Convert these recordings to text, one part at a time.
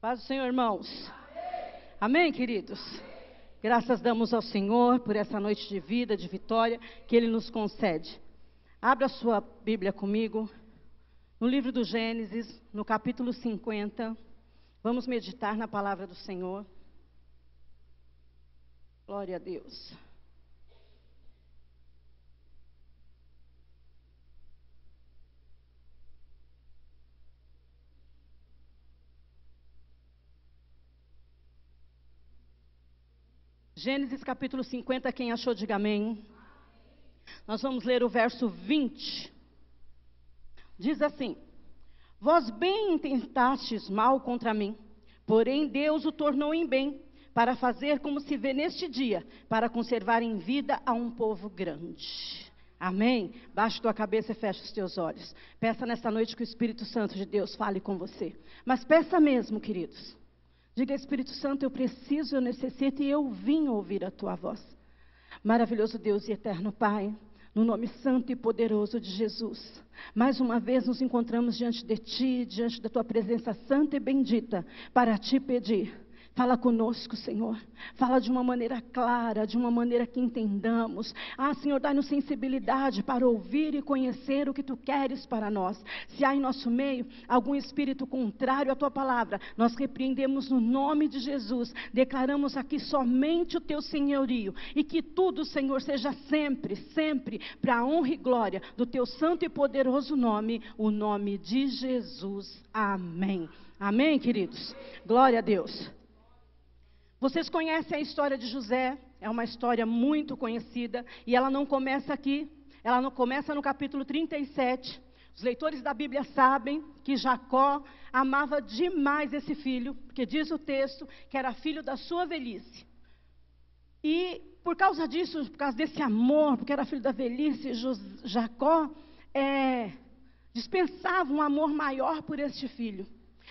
Paz do Senhor, irmãos. Amém, queridos? Graças damos ao Senhor por essa noite de vida, de vitória que Ele nos concede. Abra sua Bíblia comigo, no livro do Gênesis, no capítulo 50. Vamos meditar na palavra do Senhor. Glória a Deus. Gênesis capítulo 50, quem achou, diga amém. Nós vamos ler o verso 20. Diz assim: Vós bem intentastes mal contra mim, porém Deus o tornou em bem, para fazer como se vê neste dia, para conservar em vida a um povo grande. Amém? Baixe tua cabeça e feche os teus olhos. Peça nesta noite que o Espírito Santo de Deus fale com você. Mas peça mesmo, queridos. Diga, Espírito Santo, eu preciso, eu necessito e eu vim ouvir a tua voz. Maravilhoso Deus e eterno Pai, no nome santo e poderoso de Jesus. Mais uma vez nos encontramos diante de Ti, diante da Tua presença santa e bendita, para Te pedir Fala conosco, Senhor. Fala de uma maneira clara, de uma maneira que entendamos. Ah, Senhor, dá-nos sensibilidade para ouvir e conhecer o que tu queres para nós. Se há em nosso meio algum espírito contrário à tua palavra, nós repreendemos no nome de Jesus. Declaramos aqui somente o teu senhorio e que tudo, Senhor, seja sempre, sempre para a honra e glória do teu santo e poderoso nome, o nome de Jesus. Amém. Amém, queridos. Glória a Deus. Vocês conhecem a história de José, é uma história muito conhecida, e ela não começa aqui, ela não começa no capítulo 37. Os leitores da Bíblia sabem que Jacó amava demais esse filho, porque diz o texto que era filho da sua velhice. E por causa disso, por causa desse amor, porque era filho da velhice, Jacó é, dispensava um amor maior por este filho.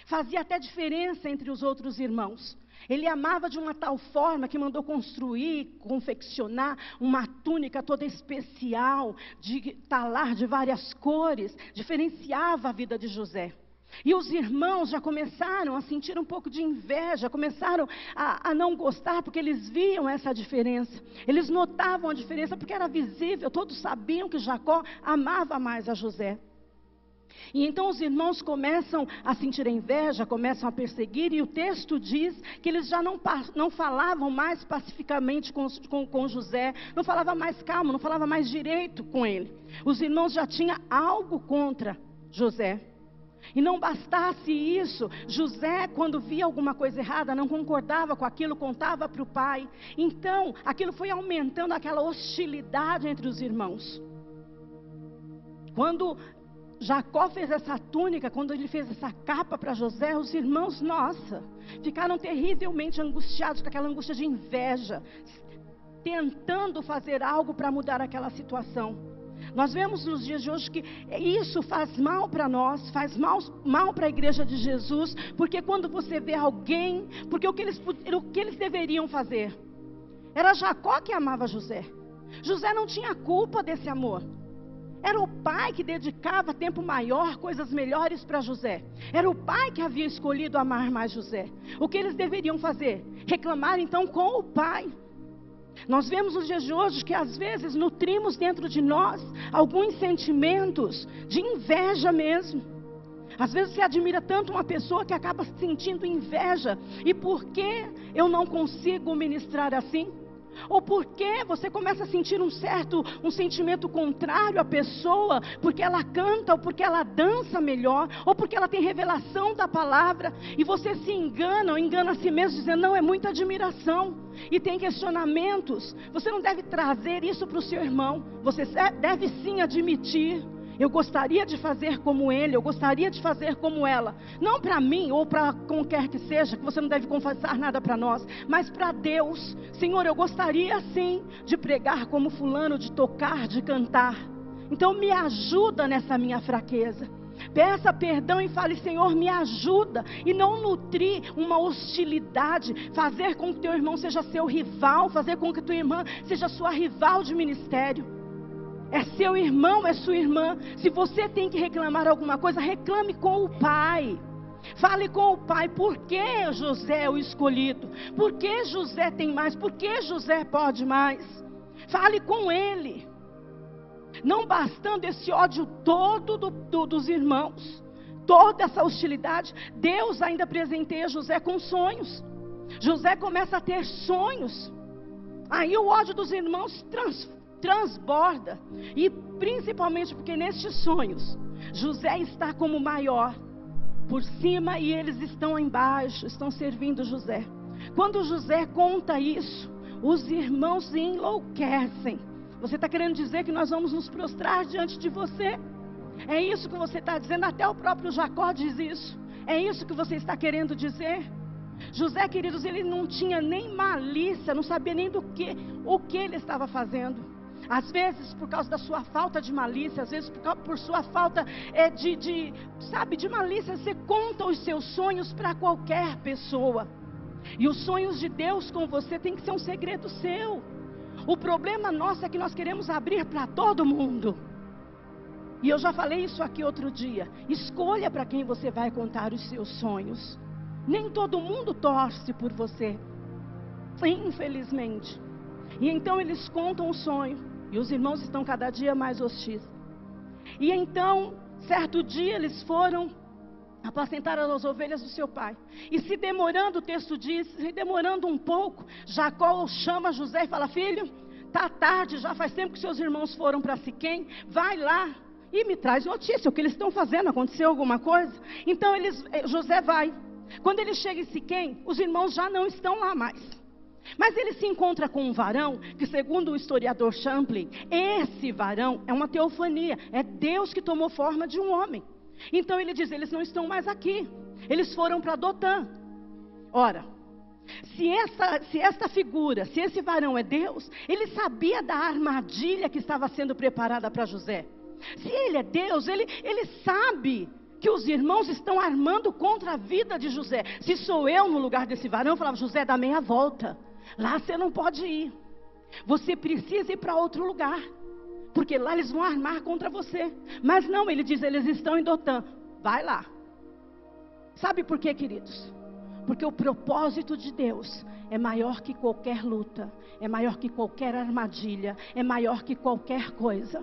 Fazia até diferença entre os outros irmãos. Ele amava de uma tal forma que mandou construir, confeccionar uma túnica toda especial, de talar de várias cores, diferenciava a vida de José. E os irmãos já começaram a sentir um pouco de inveja, começaram a, a, não gostar, porque eles viam essa diferença. Eles notavam a diferença porque era visível, todos sabiam que Jacó amava mais a José. E então os irmãos começam a sentir inveja, começam a perseguir, e o texto diz que eles já não, não falavam mais pacificamente com, com, com José, não falava mais calmo, não falava mais direito com ele. Os irmãos já tinham algo contra José. E não bastasse isso, José, quando via alguma coisa errada, não concordava com aquilo, contava para o pai. Então, aquilo foi aumentando aquela hostilidade entre os irmãos. Quando Jacó fez essa túnica, quando ele fez essa capa para José, os irmãos, nossa, ficaram terrivelmente angustiados com aquela angústia de inveja, tentando fazer algo para mudar aquela situação. Nós vemos nos dias de hoje que isso faz mal para nós, faz mal, mal para a igreja de Jesus, porque quando você vê alguém, porque o que, eles, o que eles deveriam fazer? Era Jacó que amava José. José não tinha culpa desse amor. Era o pai que dedicava tempo maior, coisas melhores para José. Era o pai que havia escolhido amar mais José. O que eles deveriam fazer? Reclamar então com o pai. Nós vemos nos dias de hoje que às vezes nutrimos dentro de nós alguns sentimentos de inveja mesmo. Às vezes você admira tanto uma pessoa que acaba sentindo inveja. E por que eu não consigo ministrar assim? Ou porque você começa a sentir um certo, um sentimento contrário à pessoa, porque ela canta, ou porque ela dança melhor, ou porque ela tem revelação da palavra, e você se engana, ou engana a si mesmo, dizendo, não, é muita admiração, e tem questionamentos. Você não deve trazer isso para o seu irmão, você deve sim admitir eu gostaria de fazer como ele, eu gostaria de fazer como ela. Não para mim ou para quem quer que seja, que você não deve confessar nada para nós, mas para Deus. Senhor, eu gostaria sim de pregar como fulano, de tocar, de cantar. Então me ajuda nessa minha fraqueza. Peça perdão e fale, Senhor, me ajuda. E não nutrir uma hostilidade, fazer com que teu irmão seja seu rival, fazer com que tua irmã seja sua rival de ministério. É seu irmão, é sua irmã. Se você tem que reclamar alguma coisa, reclame com o pai. Fale com o pai, por que José é o escolhido? Por que José tem mais? Por que José pode mais? Fale com ele. Não bastando esse ódio todo do, do, dos irmãos, toda essa hostilidade, Deus ainda presenteia José com sonhos. José começa a ter sonhos. Aí o ódio dos irmãos trans, transborda. E principalmente porque nestes sonhos, José está como maior por cima e eles estão embaixo, estão servindo José. Quando José conta isso, os irmãos enlouquecem. Você está querendo dizer que nós vamos nos prostrar diante de você? É isso que você está dizendo? Até o próprio Jacó diz isso. É isso que você está querendo dizer? José, queridos, ele não tinha nem malícia, não sabia nem do que, o que ele estava fazendo. Às vezes por causa da sua falta de malícia, às vezes por, por sua falta é, de, de, sabe, de malícia, você conta os seus sonhos para qualquer pessoa. E os sonhos de Deus com você tem que ser um segredo seu. O problema nosso é que nós queremos abrir para todo mundo. E eu já falei isso aqui outro dia. Escolha para quem você vai contar os seus sonhos. Nem todo mundo torce por você. Infelizmente. E então eles contam o sonho. E os irmãos estão cada dia mais hostis. E então, certo dia, eles foram apacentar as ovelhas do seu pai. E se demorando, o texto diz, se demorando um pouco, Jacó chama José e fala: Filho, está tarde, já faz tempo que seus irmãos foram para Siquém, vai lá e me traz notícia, o que eles estão fazendo, aconteceu alguma coisa? Então eles, eh, José vai. Quando ele chega em Siquém, os irmãos já não estão lá mais. Mas ele se encontra com um varão que, segundo o historiador Champlin, esse varão é uma teofania, é Deus que tomou forma de um homem. Então ele diz: eles não estão mais aqui, eles foram para Dotã. Ora, se essa, se esta figura, se esse varão é Deus, ele sabia da armadilha que estava sendo preparada para José. Se ele é Deus, ele, ele sabe que os irmãos estão armando contra a vida de José. Se sou eu no lugar desse varão, eu falava: José, dá meia volta. Lá você não pode ir. Você precisa ir para outro lugar. Porque lá eles vão armar contra você. Mas não, ele diz: eles estão em Dotã. Vai lá. Sabe por quê, queridos? Porque o propósito de Deus é maior que qualquer luta, é maior que qualquer armadilha, é maior que qualquer coisa.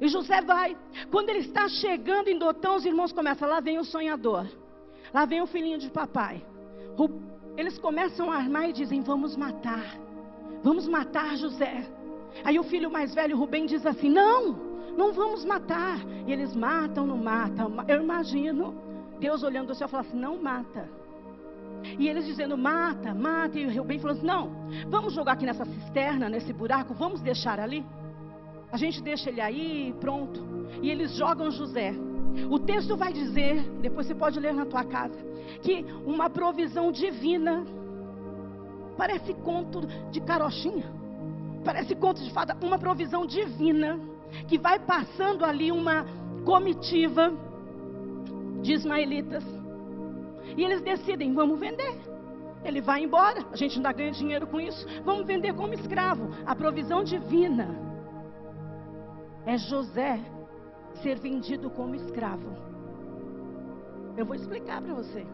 E José vai. Quando ele está chegando em Dotão, os irmãos começam. Lá vem o sonhador. Lá vem o filhinho de papai. Eles começam a armar e dizem: Vamos matar. Vamos matar José. Aí o filho mais velho, Rubem, diz assim: Não, não vamos matar. E eles matam, não matam. Eu imagino Deus olhando do céu e falando assim: Não mata. E eles dizendo: Mata, mata. E o Rubem falando assim: Não, vamos jogar aqui nessa cisterna, nesse buraco, vamos deixar ali. A gente deixa ele aí, pronto. E eles jogam José. O texto vai dizer, depois você pode ler na tua casa, que uma provisão divina parece conto de carochinha, parece conto de fada, uma provisão divina que vai passando ali uma comitiva de ismaelitas. E eles decidem, vamos vender. Ele vai embora, a gente ainda ganha dinheiro com isso. Vamos vender como escravo. A provisão divina é José ser vendido como escravo. Eu vou explicar para você.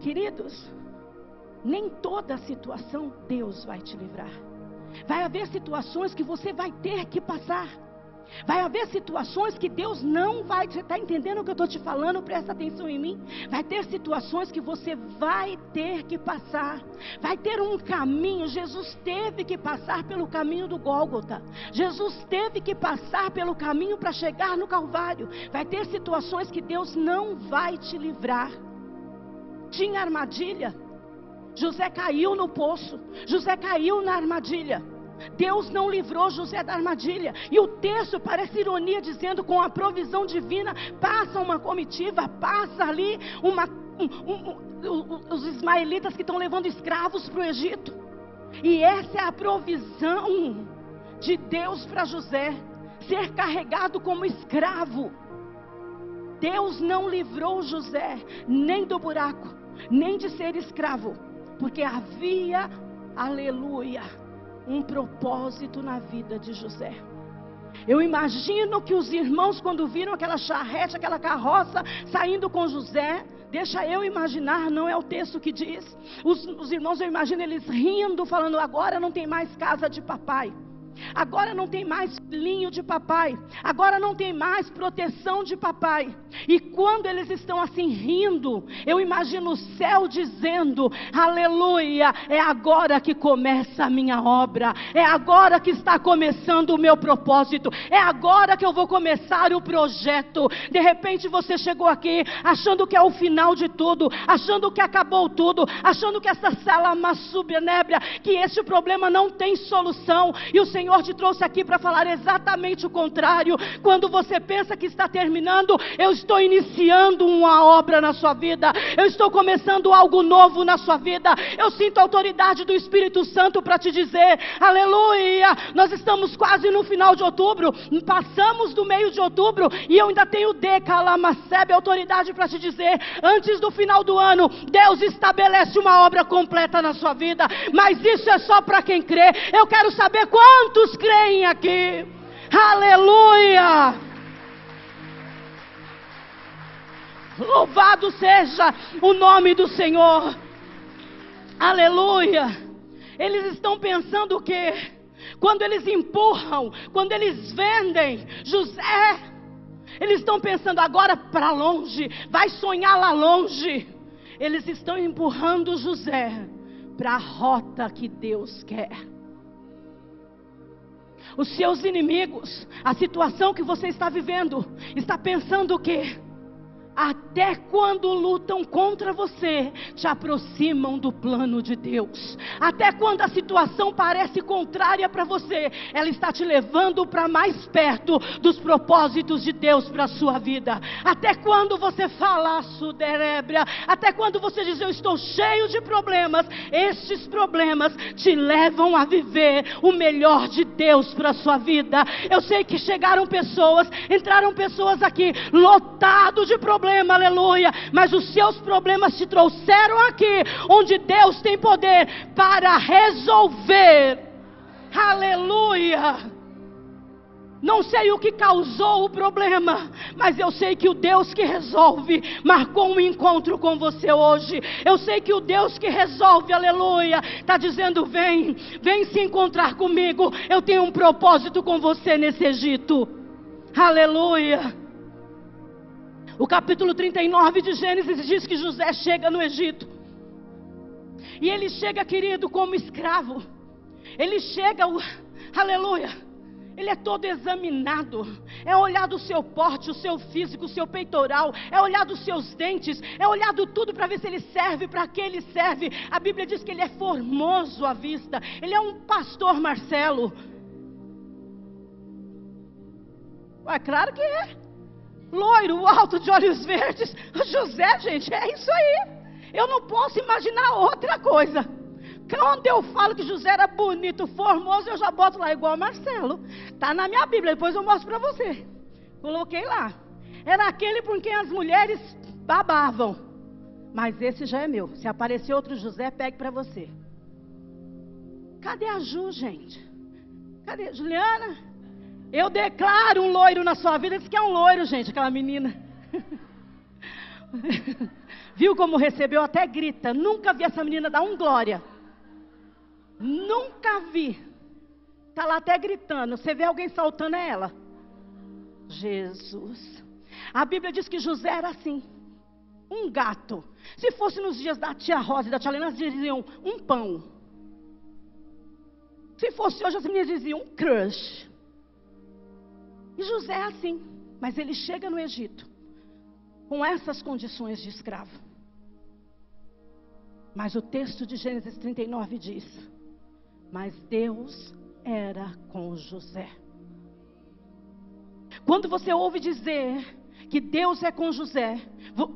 Queridos, nem toda situação Deus vai te livrar. Vai haver situações que você vai ter que passar. Vai haver situações que Deus não vai. Você está entendendo o que eu estou te falando? Presta atenção em mim. Vai ter situações que você vai ter que passar. Vai ter um caminho. Jesus teve que passar pelo caminho do Gólgota. Jesus teve que passar pelo caminho para chegar no Calvário. Vai ter situações que Deus não vai te livrar. Tinha armadilha. José caiu no poço. José caiu na armadilha. Deus não livrou José da armadilha. E o texto parece ironia, dizendo: com a provisão divina, passa uma comitiva, passa ali uma, um, um, os ismaelitas que estão levando escravos para o Egito. E essa é a provisão de Deus para José ser carregado como escravo. Deus não livrou José nem do buraco, nem de ser escravo, porque havia, aleluia, um propósito na vida de José. Eu imagino que os irmãos, quando viram aquela charrete, aquela carroça saindo com José, deixa eu imaginar, não é o texto que diz. Os, os irmãos, eu imagino eles rindo, falando: agora não tem mais casa de papai. Agora não tem mais linho de papai. Agora não tem mais proteção de papai. E quando eles estão assim rindo, eu imagino o céu dizendo: Aleluia, é agora que começa a minha obra. É agora que está começando o meu propósito. É agora que eu vou começar o projeto. De repente você chegou aqui achando que é o final de tudo, achando que acabou tudo, achando que essa sala massubnébria, que esse problema não tem solução. E o Senhor Senhor te trouxe aqui para falar exatamente o contrário. Quando você pensa que está terminando, eu estou iniciando uma obra na sua vida. Eu estou começando algo novo na sua vida. Eu sinto a autoridade do Espírito Santo para te dizer: Aleluia! Nós estamos quase no final de outubro. Passamos do meio de outubro e eu ainda tenho Decalamacebe, autoridade para te dizer: antes do final do ano, Deus estabelece uma obra completa na sua vida. Mas isso é só para quem crê. Eu quero saber quanto Quantos creem aqui? Aleluia! Louvado seja o nome do Senhor. Aleluia! Eles estão pensando o quê? Quando eles empurram, quando eles vendem José, eles estão pensando agora para longe, vai sonhar lá longe. Eles estão empurrando José para a rota que Deus quer os seus inimigos, a situação que você está vivendo, está pensando o quê? Até quando lutam contra você, te aproximam do plano de Deus. Até quando a situação parece contrária para você, ela está te levando para mais perto dos propósitos de Deus para a sua vida. Até quando você fala suderébria, até quando você diz eu estou cheio de problemas, estes problemas te levam a viver o melhor de Deus para a sua vida. Eu sei que chegaram pessoas, entraram pessoas aqui lotado de problemas problema, aleluia. Mas os seus problemas te trouxeram aqui, onde Deus tem poder para resolver. Aleluia. Não sei o que causou o problema, mas eu sei que o Deus que resolve marcou um encontro com você hoje. Eu sei que o Deus que resolve, aleluia, está dizendo: vem, vem se encontrar comigo. Eu tenho um propósito com você nesse Egito. Aleluia. O capítulo 39 de Gênesis diz que José chega no Egito. E ele chega, querido, como escravo. Ele chega, aleluia. Ele é todo examinado. É olhado o seu porte, o seu físico, o seu peitoral. É olhado os seus dentes. É olhado tudo para ver se ele serve, para que ele serve. A Bíblia diz que ele é formoso à vista. Ele é um pastor Marcelo. É claro que é loiro, alto, de olhos verdes. José, gente, é isso aí. Eu não posso imaginar outra coisa. Quando eu falo que José era bonito, formoso, eu já boto lá igual Marcelo. Está na minha Bíblia, depois eu mostro para você. Coloquei lá. Era aquele por quem as mulheres babavam. Mas esse já é meu. Se aparecer outro José, pegue para você. Cadê a Ju, gente? Cadê? Juliana? Eu declaro um loiro na sua vida. Diz que é um loiro, gente, aquela menina. Viu como recebeu? Até grita. Nunca vi essa menina dar um glória. Nunca vi. Está lá até gritando. Você vê alguém saltando é ela. Jesus. A Bíblia diz que José era assim. Um gato. Se fosse nos dias da tia Rosa e da tia Helena, elas diziam um pão. Se fosse hoje, as meninas diziam um crush. E José é assim, mas ele chega no Egito com essas condições de escravo. Mas o texto de Gênesis 39 diz: Mas Deus era com José. Quando você ouve dizer que Deus é com José,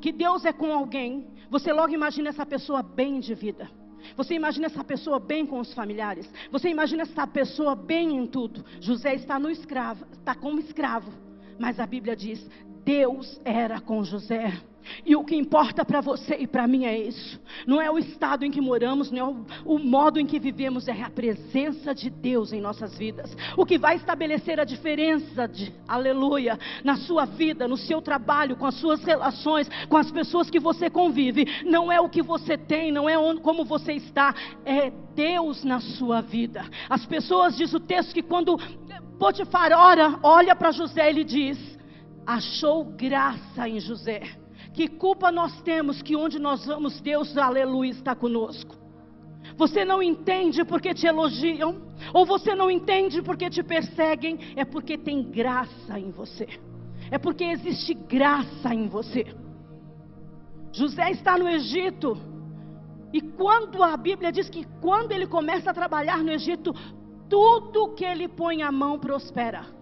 que Deus é com alguém, você logo imagina essa pessoa bem de vida. Você imagina essa pessoa bem com os familiares. Você imagina essa pessoa bem em tudo. José está no escravo, está como escravo. Mas a Bíblia diz: Deus era com José. E o que importa para você e para mim é isso. Não é o estado em que moramos, não é o, o, modo em que vivemos, é a presença de Deus em nossas vidas. O que vai estabelecer a diferença, de, aleluia, na sua vida, no seu trabalho, com as suas relações, com as pessoas que você convive, não é o que você tem, não é onde, como você está, é Deus na sua vida. As pessoas, diz o texto, que quando Potifar ora, olha para José, ele diz: achou graça em José. Que culpa nós temos que onde nós vamos, Deus, aleluia, está conosco. Você não entende porque te elogiam, ou você não entende porque te perseguem, é porque tem graça em você. É porque existe graça em você. José está no Egito, e quando a Bíblia diz que quando ele começa a trabalhar no Egito, tudo que ele põe a mão prospera.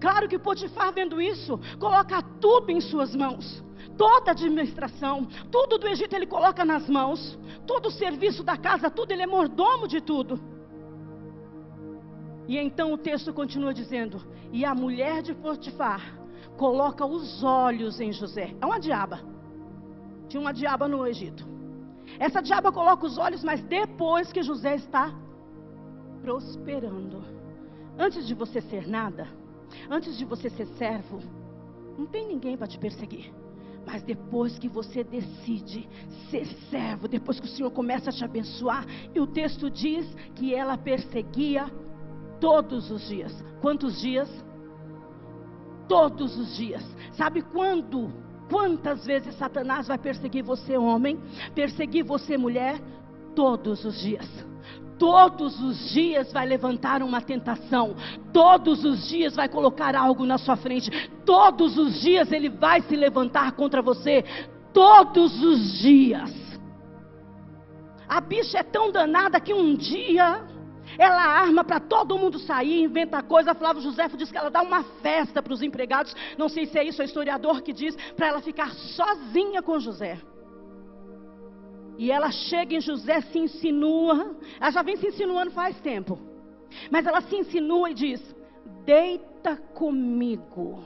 Claro que Potifar vendo isso, coloca tudo em suas mãos toda a administração, tudo do Egito ele coloca nas mãos, todo o serviço da casa, tudo, ele é mordomo de tudo. E então o texto continua dizendo: E a mulher de Potifar coloca os olhos em José. É uma diaba. Tinha uma diaba no Egito. Essa diaba coloca os olhos, mas depois que José está prosperando. Antes de você ser nada, antes de você ser servo, não tem ninguém para te perseguir. Mas depois que você decide ser servo, depois que o Senhor começa a te abençoar, e o texto diz que ela perseguia todos os dias. Quantos dias? Todos os dias. Sabe quando? Quantas vezes Satanás vai perseguir você, homem? Perseguir você, mulher? Todos os dias todos os dias vai levantar uma tentação, todos os dias vai colocar algo na sua frente, todos os dias ele vai se levantar contra você, todos os dias. A bicha é tão danada que um dia ela arma para todo mundo sair, inventa coisa. Flávio José diz que ela dá uma festa para os empregados. Não sei se é isso, é o historiador que diz, para ela ficar sozinha com José. E ela chega em José, se insinua. Ela já vem se insinuando faz tempo. Mas ela se insinua e diz: Deita comigo.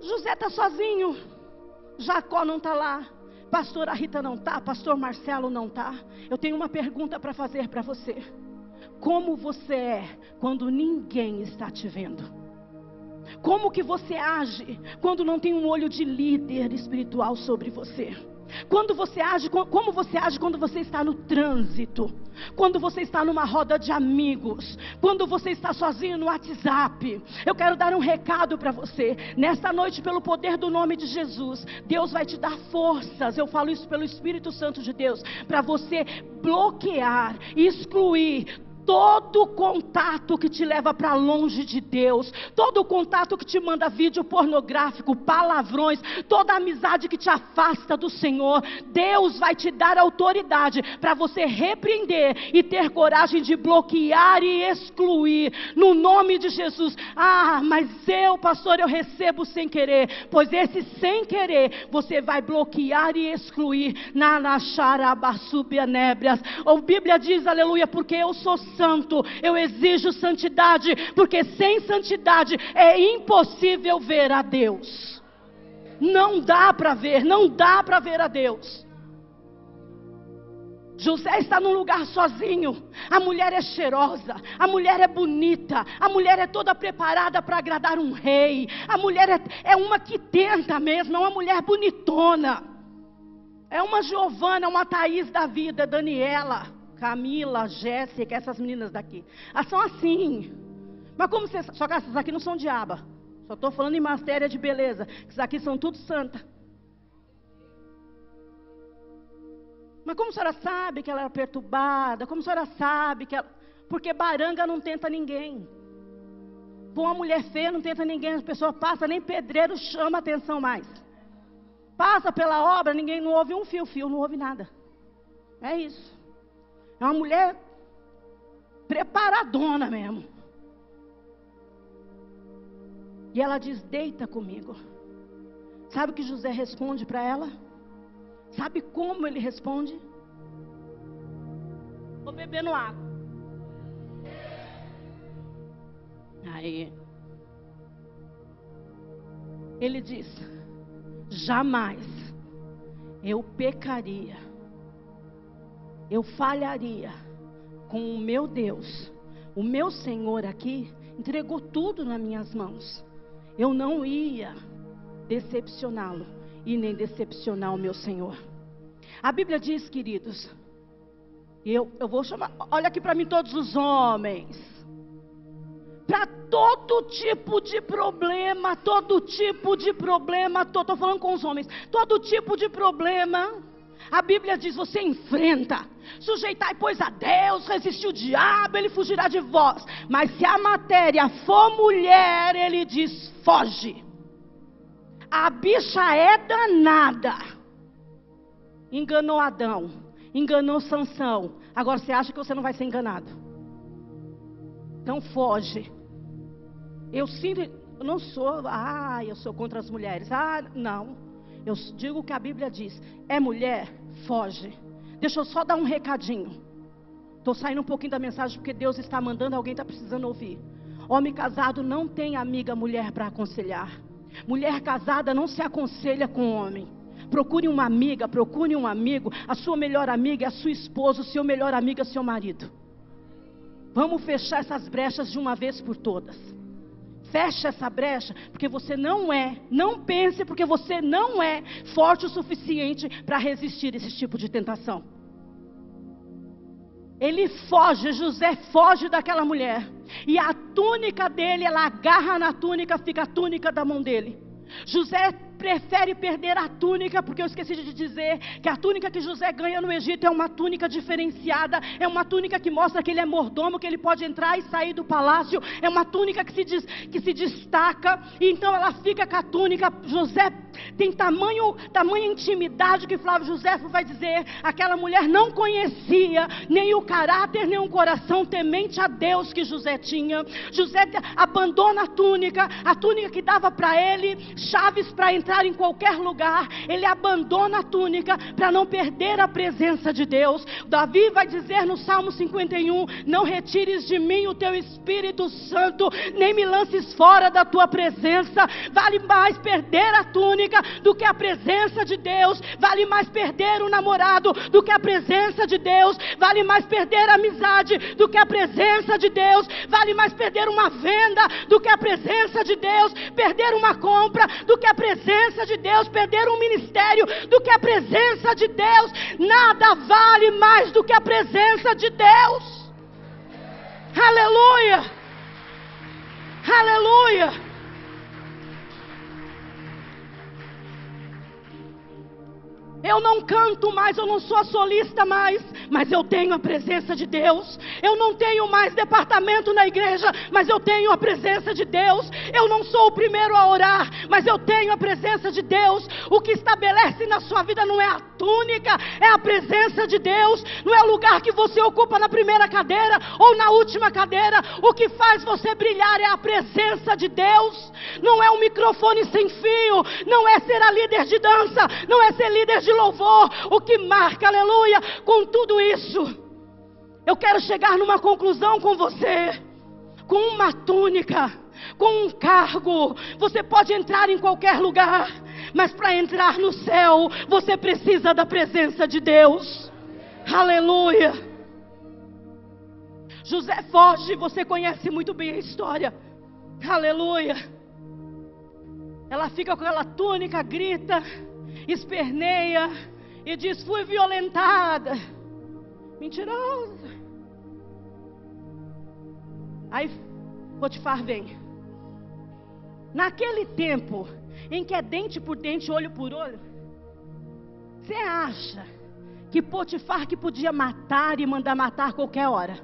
José está sozinho. Jacó não está lá. Pastora Rita não está. Pastor Marcelo não está. Eu tenho uma pergunta para fazer para você. Como você é quando ninguém está te vendo? Como que você age quando não tem um olho de líder espiritual sobre você? Quando você age, como você age quando você está no trânsito, quando você está numa roda de amigos, quando você está sozinho no WhatsApp. Eu quero dar um recado para você. Nesta noite, pelo poder do nome de Jesus, Deus vai te dar forças. Eu falo isso pelo Espírito Santo de Deus, para você bloquear, excluir todo contato que te leva para longe de Deus, todo contato que te manda vídeo pornográfico, palavrões, toda amizade que te afasta do Senhor, Deus vai te dar autoridade para você repreender e ter coragem de bloquear e excluir, no nome de Jesus. Ah, mas eu, pastor, eu recebo sem querer, pois esse sem querer você vai bloquear e excluir na Nacharabassubianébrias. A Bíblia diz, aleluia, porque eu sou santo, eu exijo santidade, porque sem santidade é impossível ver a Deus. Não dá para ver, não dá para ver a Deus. José está num lugar sozinho. A mulher é cheirosa, a mulher é bonita, a mulher é toda preparada para agradar um rei. A mulher é, é, uma que tenta mesmo, é uma mulher bonitona. É uma Giovana, uma Thaís da vida, Daniela. Camila, Jéssica, essas meninas daqui. Elas são assim. Mas como vocês. Só que essas aqui não são diaba. Só estou falando em matéria de beleza. Essas aqui são tudo santa. Mas como a senhora sabe que ela era perturbada? Como a senhora sabe que ela. Porque baranga não tenta ninguém. Por uma mulher feia não tenta ninguém. A pessoa passa, nem pedreiro chama atenção mais. Passa pela obra, ninguém não ouve um fio-fio, não ouve nada. É isso. É uma mulher preparadona mesmo. E ela diz: Deita comigo. Sabe o que José responde para ela? Sabe como ele responde? Vou bebendo água. Aí. Ele diz: jamais eu pecaria, eu falharia com o meu Deus. O meu Senhor aqui entregou tudo nas minhas mãos. Eu não ia decepcioná-lo e nem decepcionar o meu Senhor. A Bíblia diz, queridos, eu, eu vou chamar, olha aqui para mim todos os homens. Para todo tipo de problema, todo tipo de problema, estou falando com os homens, todo tipo de problema, a Bíblia diz: você enfrenta, sujeitai, pois, a Deus, resistir o diabo, ele fugirá de vós. Mas se a matéria for mulher, ele diz: foge. A bicha é danada. Enganou Adão, enganou Sansão. Agora você acha que você não vai ser enganado? Então foge. Eu sinto, eu não sou, ah, eu sou contra as mulheres. Ah, não. Eu digo o que a Bíblia diz: é mulher, foge. Deixa eu só dar um recadinho. Estou saindo um pouquinho da mensagem porque Deus está mandando, alguém está precisando ouvir. Homem casado não tem amiga mulher para aconselhar. Mulher casada não se aconselha com homem. Procure uma amiga, procure um amigo. A sua melhor amiga é a sua esposa, o seu melhor amigo é seu marido. Vamos fechar essas brechas de uma vez por todas. Feche essa brecha, porque você não é, não pense, porque você não é forte o suficiente para resistir esse tipo de tentação. Ele foge, José foge daquela mulher. E a túnica dele, ela agarra na túnica, fica a túnica da mão dele. José prefere perder a túnica, porque eu esqueci de dizer que a túnica que José ganha no Egito é uma túnica diferenciada, é uma túnica que mostra que ele é mordomo, que ele pode entrar e sair do palácio, é uma túnica que se, diz, que se destaca, e então ela fica com a túnica. José tem tamanho, tamanha intimidade que Flávio José vai dizer: aquela mulher não conhecia nem o caráter, nem o coração temente a Deus que José tinha. José abandona a túnica, a túnica que dava para ele chaves para entrar em qualquer lugar. Ele abandona a túnica para não perder a presença de Deus. Davi vai dizer no Salmo 51: Não retires de mim o teu Espírito Santo, nem me lances fora da tua presença. Vale mais perder a túnica do que a presença de Deus. Vale mais perder o namorado do que a presença de Deus. Vale mais perder a amizade do que a presença de Deus. Vale mais perder uma venda do que a presença de Deus. Perder uma compra do que a presença de Deus. Perder um ministério do que a presença de Deus. Nada vale mais do que a presença de Deus. Aleluia! Aleluia! Eu não canto mais, eu não sou a solista mais, mas eu tenho a presença de Deus. Eu não tenho mais departamento na igreja, mas eu tenho a presença de Deus. Eu não sou o primeiro a orar, mas eu tenho a presença de Deus. O que estabelece na sua vida não é a túnica, é a presença de Deus. Não é o lugar que você ocupa na primeira cadeira ou na última cadeira. O que faz você brilhar é a presença de Deus. Não é um microfone sem fio, não é ser a líder de dança, não é ser líder de louvor, o que marca, aleluia, com tudo isso. Eu quero chegar numa conclusão com você, com uma túnica, com um cargo. Você pode entrar em qualquer lugar, mas para entrar no céu, você precisa da presença de Deus. Aleluia. José foge, você conhece muito bem a história. Aleluia. Ela fica com aquela túnica, grita esperneia e diz: Fui violentada. Mentirosa. Aí Potifar vem. Naquele tempo em que é dente por dente, olho por olho, você acha que Potifar que podia matar e mandar matar qualquer hora?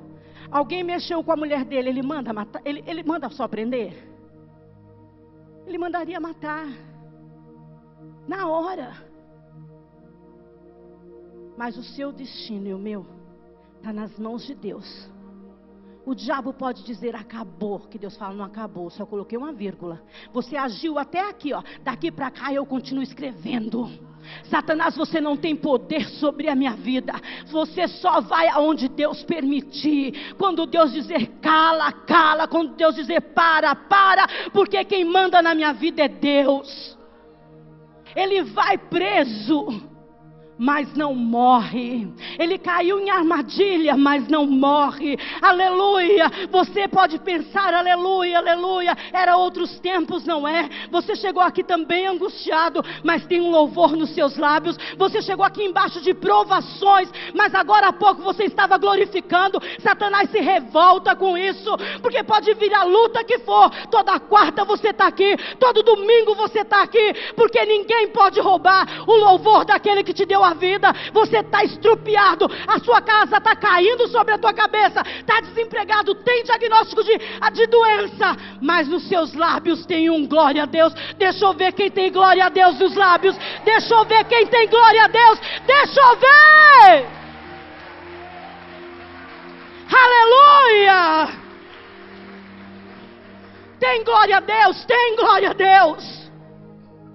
Alguém mexeu com a mulher dele, ele manda matar, ele, ele manda só prender? Ele mandaria matar na hora. Mas o seu destino e o meu está nas mãos de Deus. O diabo pode dizer acabou, que Deus fala não acabou, só coloquei uma vírgula. Você agiu até aqui, ó. Daqui para cá eu continuo escrevendo. Satanás, você não tem poder sobre a minha vida. Você só vai aonde Deus permitir. Quando Deus dizer cala, cala. Quando Deus dizer para, para. Porque quem manda na minha vida é Deus. Ele vai preso mas não morre. Ele caiu em armadilha, mas não morre. Aleluia. Você pode pensar, aleluia, aleluia. Era outros tempos, não é? Você chegou aqui também angustiado, mas tem um louvor nos seus lábios. Você chegou aqui embaixo de provações, mas agora há pouco você estava glorificando. Satanás se revolta com isso, porque pode vir a luta que for. Toda quarta você está aqui, todo domingo você está aqui, porque ninguém pode roubar o louvor daquele que te deu a vida, você está estrupiado, a sua casa está caindo sobre a tua cabeça, está desempregado, tem diagnóstico de, de doença, mas nos seus lábios tem um glória a Deus. Deixa eu ver quem tem glória a Deus nos lábios, deixa eu ver quem tem glória a Deus, deixa eu ver. Aleluia! Tem glória a Deus, tem glória a Deus.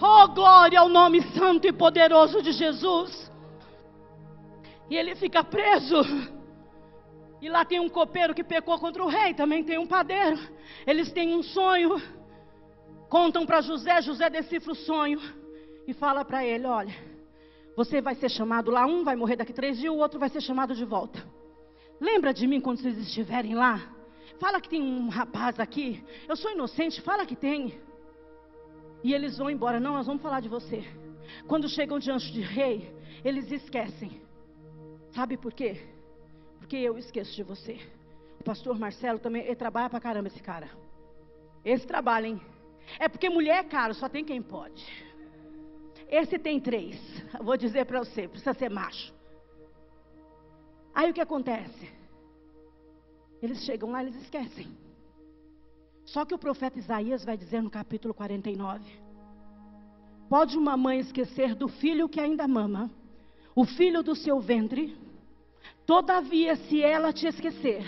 Oh, glória ao nome santo e poderoso de Jesus. E ele fica preso. E lá tem um copeiro que pecou contra o rei, também tem um padeiro. Eles têm um sonho. Contam para José, José decifra o sonho e fala para ele: Olha, você vai ser chamado lá, um vai morrer daqui três dias, o outro vai ser chamado de volta. Lembra de mim quando vocês estiverem lá? Fala que tem um rapaz aqui. Eu sou inocente, fala que tem. E eles vão embora. Não, nós vamos falar de você. Quando chegam diante de rei, eles esquecem. Sabe por quê? Porque eu esqueço de você. O pastor Marcelo também, ele trabalha pra caramba esse cara. Esse trabalha, hein? É porque mulher é caro, só tem quem pode. Esse tem três. vou dizer para você, precisa ser macho. Aí o que acontece? Eles chegam lá, eles esquecem. Só que o profeta Isaías vai dizer no capítulo 49: Pode uma mãe esquecer do filho que ainda mama, o filho do seu ventre, Todavia, se ela te esquecer,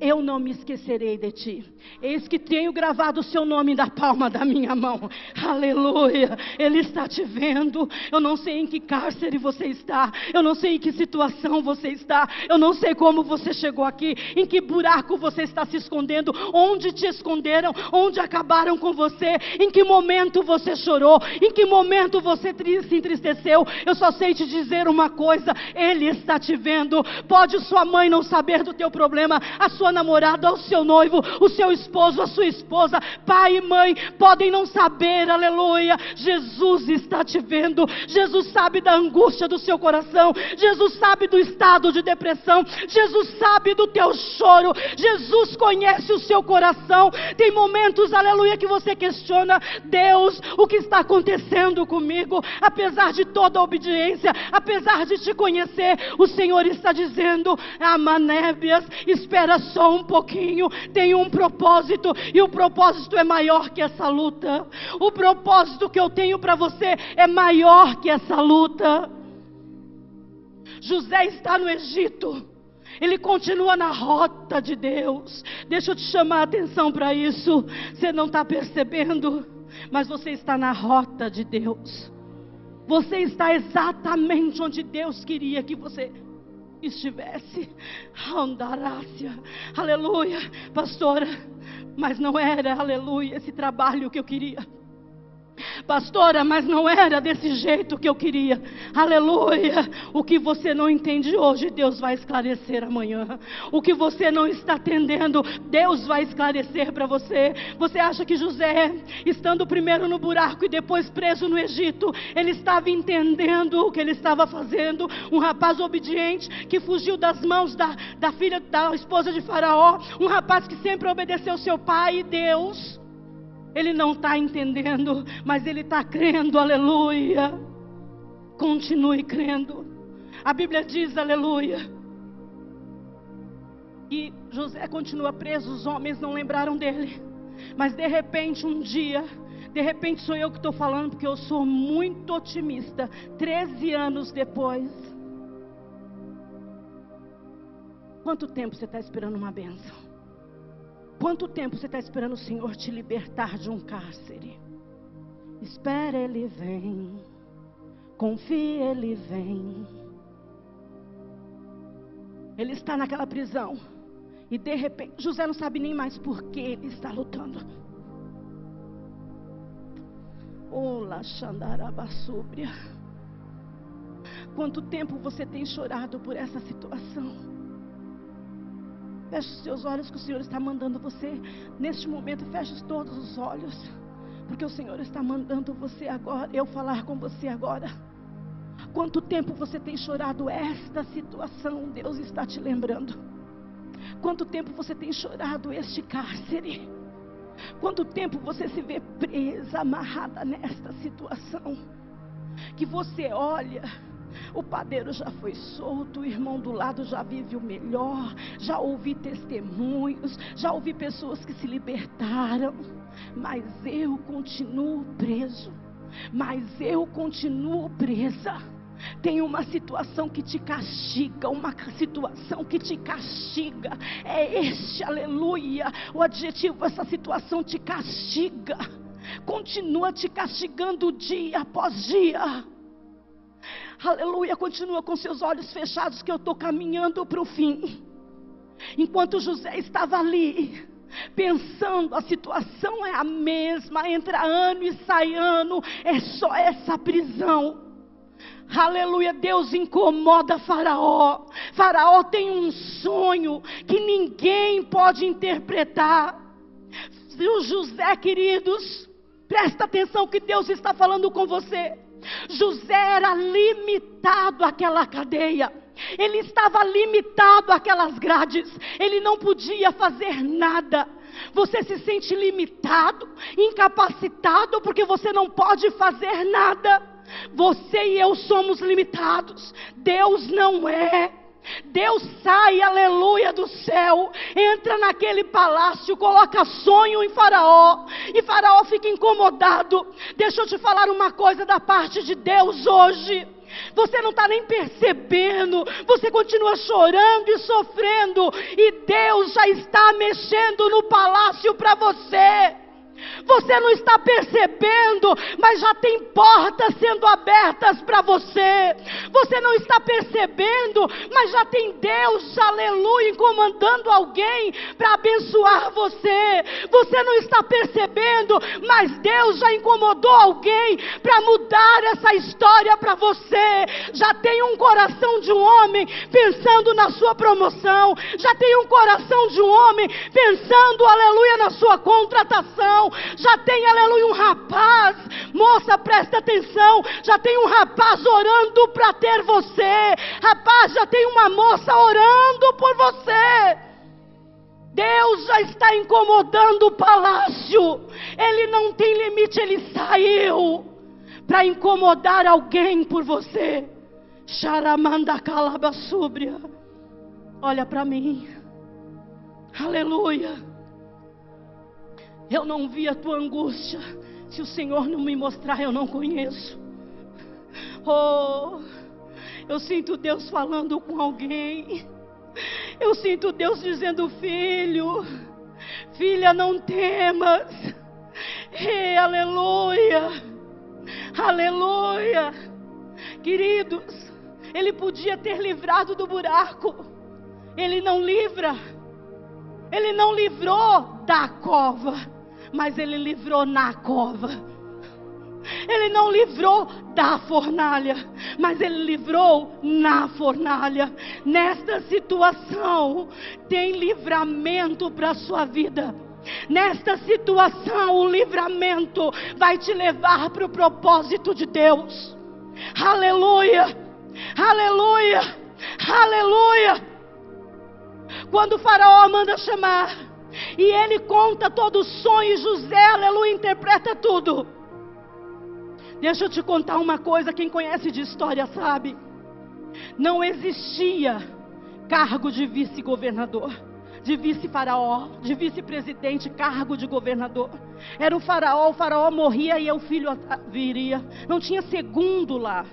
eu não me esquecerei de ti. Eis que tenho gravado o seu nome na palma da minha mão. Aleluia. Ele está te vendo. Eu não sei em que cárcere você está. Eu não sei em que situação você está. Eu não sei como você chegou aqui. Em que buraco você está se escondendo. Onde te esconderam. Onde acabaram com você. Em que momento você chorou. Em que momento você se entristeceu. Eu só sei te dizer uma coisa. Ele está te vendo. Pode sua mãe não saber do teu problema a sua namorada, o seu noivo, o seu esposo, a sua esposa, pai e mãe, podem não saber, aleluia. Jesus está te vendo, Jesus sabe da angústia do seu coração, Jesus sabe do estado de depressão, Jesus sabe do teu choro, Jesus conhece o seu coração. Tem momentos, aleluia, que você questiona, Deus, o que está acontecendo comigo? Apesar de toda a obediência, apesar de te conhecer, o Senhor está dizendo: Amanébias, espera só um pouquinho, tem um propósito, e o propósito é maior que essa luta. O propósito que eu tenho para você é maior que essa luta. José está no Egito. Ele continua na rota de Deus. Deixa eu te chamar a atenção para isso. Você não está percebendo, mas você está na rota de Deus. Você está exatamente onde Deus queria que você estivesse. Andarácia, aleluia, pastora, mas não era, aleluia, esse trabalho que eu queria. Pastora, mas não era desse jeito que eu queria. Aleluia. O que você não entende hoje, Deus vai esclarecer amanhã. O que você não está atendendo, Deus vai esclarecer para você. Você acha que José, estando primeiro no buraco e depois preso no Egito, ele estava entendendo o que ele estava fazendo? Um rapaz obediente que fugiu das mãos da, da filha, da esposa de Faraó. Um rapaz que sempre obedeceu seu pai e Deus. Ele não está entendendo, mas ele está crendo, aleluia. Continue crendo. A Bíblia diz, aleluia. E José continua preso, os homens não lembraram dele. Mas de repente, um dia, de repente sou eu que estou falando, porque eu sou muito otimista. Treze anos depois. Quanto tempo você está esperando uma benção? Quanto tempo você está esperando o Senhor te libertar de um cárcere? Espera, Ele vem. confie, ele vem. Ele está naquela prisão. E de repente, José não sabe nem mais por que ele está lutando. Olá, Xandarabasúbria. Quanto tempo você tem chorado por essa situação? Feche os seus olhos que o Senhor está mandando você. Neste momento, feche todos os olhos. Porque o Senhor está mandando você agora, eu falar com você agora. Quanto tempo você tem chorado esta situação? Deus está te lembrando. Quanto tempo você tem chorado este cárcere? Quanto tempo você se vê presa, amarrada nesta situação? Que você olha, o padeiro já foi solto, o irmão do lado já vive o melhor, já ouvi testemunhos, já ouvi pessoas que se libertaram, mas eu continuo preso, mas eu continuo presa. Tem uma situação que te castiga, uma situação que te castiga. É este, aleluia, o adjetivo, essa situação te castiga. Continua te castigando dia após dia. Aleluia, continua com seus olhos fechados que eu estou caminhando para o fim. Enquanto José estava ali, pensando, a situação é a mesma, entra ano e sai ano, é só essa prisão. Aleluia, Deus incomoda Faraó. Faraó tem um sonho que ninguém pode interpretar. Viu, José, queridos? Presta atenção que Deus está falando com você. José era limitado àquela cadeia. Ele estava limitado àquelas grades. Ele não podia fazer nada. Você se sente limitado, incapacitado, porque você não pode fazer nada. Você e eu somos limitados. Deus não é. Deus sai, aleluia, do céu, entra naquele palácio, coloca sonho em Faraó, e Faraó fica incomodado. Deixa eu te falar uma coisa da parte de Deus hoje. Você não está nem percebendo, você continua chorando e sofrendo, e Deus já está mexendo no palácio para você. Você não está percebendo, mas já tem portas sendo abertas para você. Você não está percebendo, mas já tem Deus, aleluia, comandando alguém para abençoar você. Você não está percebendo, mas Deus já incomodou alguém para mudar essa história para você. Já tem um coração de um homem pensando na sua promoção. Já tem um coração de um homem pensando, aleluia, na sua contratação já tem, aleluia, um rapaz, moça, presta atenção, já tem um rapaz orando para ter você, rapaz, já tem uma moça orando por você. Deus já está incomodando o palácio, ele não tem limite, ele saiu para incomodar alguém por você. Charamanda calabasúbria, olha para mim, aleluia. Eu não vi a tua angústia. Se o Senhor não me mostrar, eu não conheço. Oh, eu sinto Deus falando com alguém. Eu sinto Deus dizendo: Filho, filha, não temas. Aleluia, aleluia. Queridos, ele podia ter livrado do buraco, ele não livra, ele não livrou da cova mas ele livrou na cova. Ele não livrou da fornalha, mas ele livrou na fornalha. Nesta situação, tem livramento para a sua vida. Nesta situação, o livramento vai te levar para o propósito de Deus. Aleluia! Aleluia! Aleluia! Quando o faraó manda chamar, e ele conta todo o sonho, José, aleluia, interpreta tudo. Deixa eu te contar uma coisa, quem conhece de história sabe. Não existia cargo de vice-governador, de vice-faraó, de vice-presidente, cargo de governador. Era o faraó, o faraó morria e o filho viria. Não tinha segundo lá.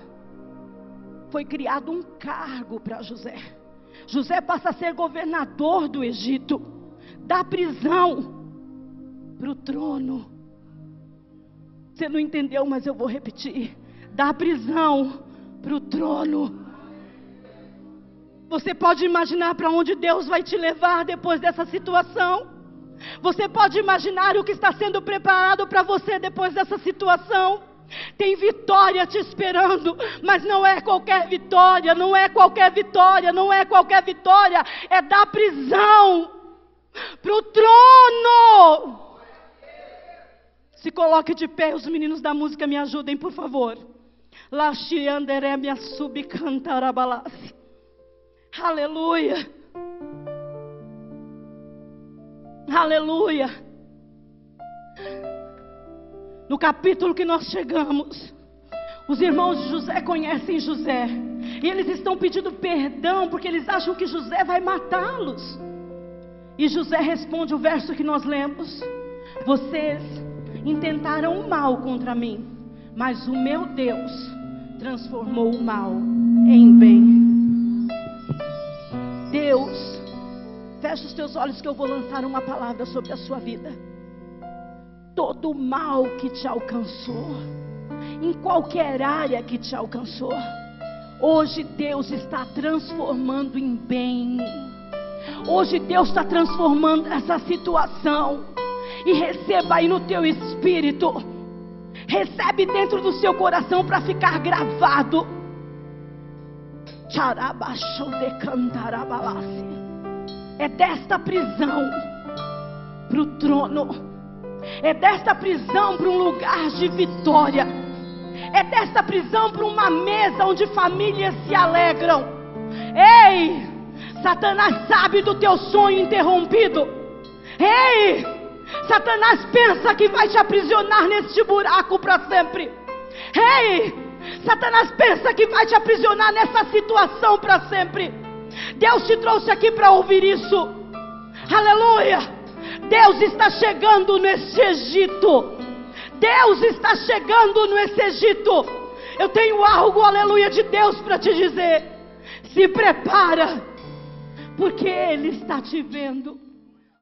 Foi criado um cargo para José. José passa a ser governador do Egito da prisão para o trono. Você não entendeu, mas eu vou repetir. da prisão para o trono. Você pode imaginar para onde Deus vai te levar depois dessa situação? Você pode imaginar o que está sendo preparado para você depois dessa situação? Tem vitória te esperando, mas não é qualquer vitória, não é qualquer vitória, não é qualquer vitória, é da prisão para o trono. Se coloque de pé, os meninos da música me ajudem, por favor. Aleluia. Aleluia. No capítulo que nós chegamos, os irmãos de José conhecem José. E eles estão pedindo perdão porque eles acham que José vai matá-los. E José responde o verso que nós lemos: Vocês intentaram o mal contra mim, mas o meu Deus transformou o mal em bem. Deus, fecha os teus olhos que eu vou lançar uma palavra sobre a sua vida. Todo o mal que te alcançou, em qualquer área que te alcançou, hoje Deus está transformando em bem. Hoje Deus está transformando essa situação e receba aí no teu espírito. Recebe dentro do seu coração para ficar gravado. É desta prisão para o trono. É desta prisão para um lugar de vitória. É desta prisão para uma mesa onde famílias se alegram. Ei! Satanás sabe do teu sonho interrompido. Ei! Satanás pensa que vai te aprisionar neste buraco para sempre. Ei! Satanás pensa que vai te aprisionar nessa situação para sempre. Deus te trouxe aqui para ouvir isso. Aleluia! Deus está chegando nesse Egito. Deus está chegando nesse Egito. Eu tenho algo, aleluia, de Deus para te dizer. Se prepara, porque Ele está te vendo.